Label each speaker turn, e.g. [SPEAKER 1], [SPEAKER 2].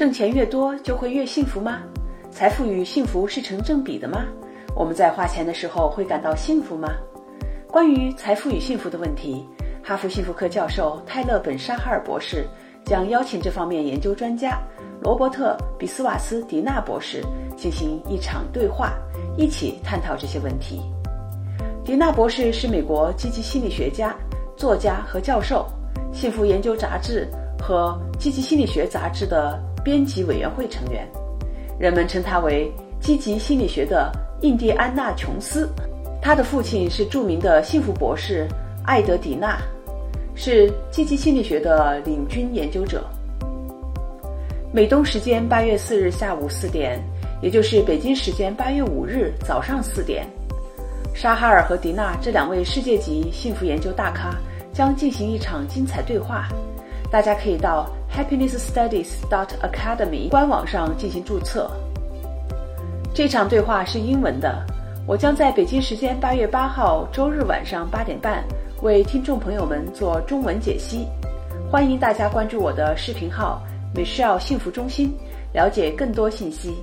[SPEAKER 1] 挣钱越多就会越幸福吗？财富与幸福是成正比的吗？我们在花钱的时候会感到幸福吗？关于财富与幸福的问题，哈佛幸福课教授泰勒·本沙哈尔博士将邀请这方面研究专家罗伯特·比斯瓦斯迪纳博士进行一场对话，一起探讨这些问题。迪纳博士是美国积极心理学家、作家和教授，《幸福研究》杂志和《积极心理学》杂志的编辑委员会成员。人们称他为积极心理学的印第安纳琼斯。他的父亲是著名的幸福博士艾德迪纳，是积极心理学的领军研究者。美东时间八月四日下午四点，也就是北京时间八月五日早上四点。沙哈尔和迪娜这两位世界级幸福研究大咖将进行一场精彩对话，大家可以到 happinessstudies.dot.academy 官网上进行注册。这场对话是英文的，我将在北京时间八月八号周日晚上八点半为听众朋友们做中文解析。欢迎大家关注我的视频号 Michelle 幸福中心，了解更多信息。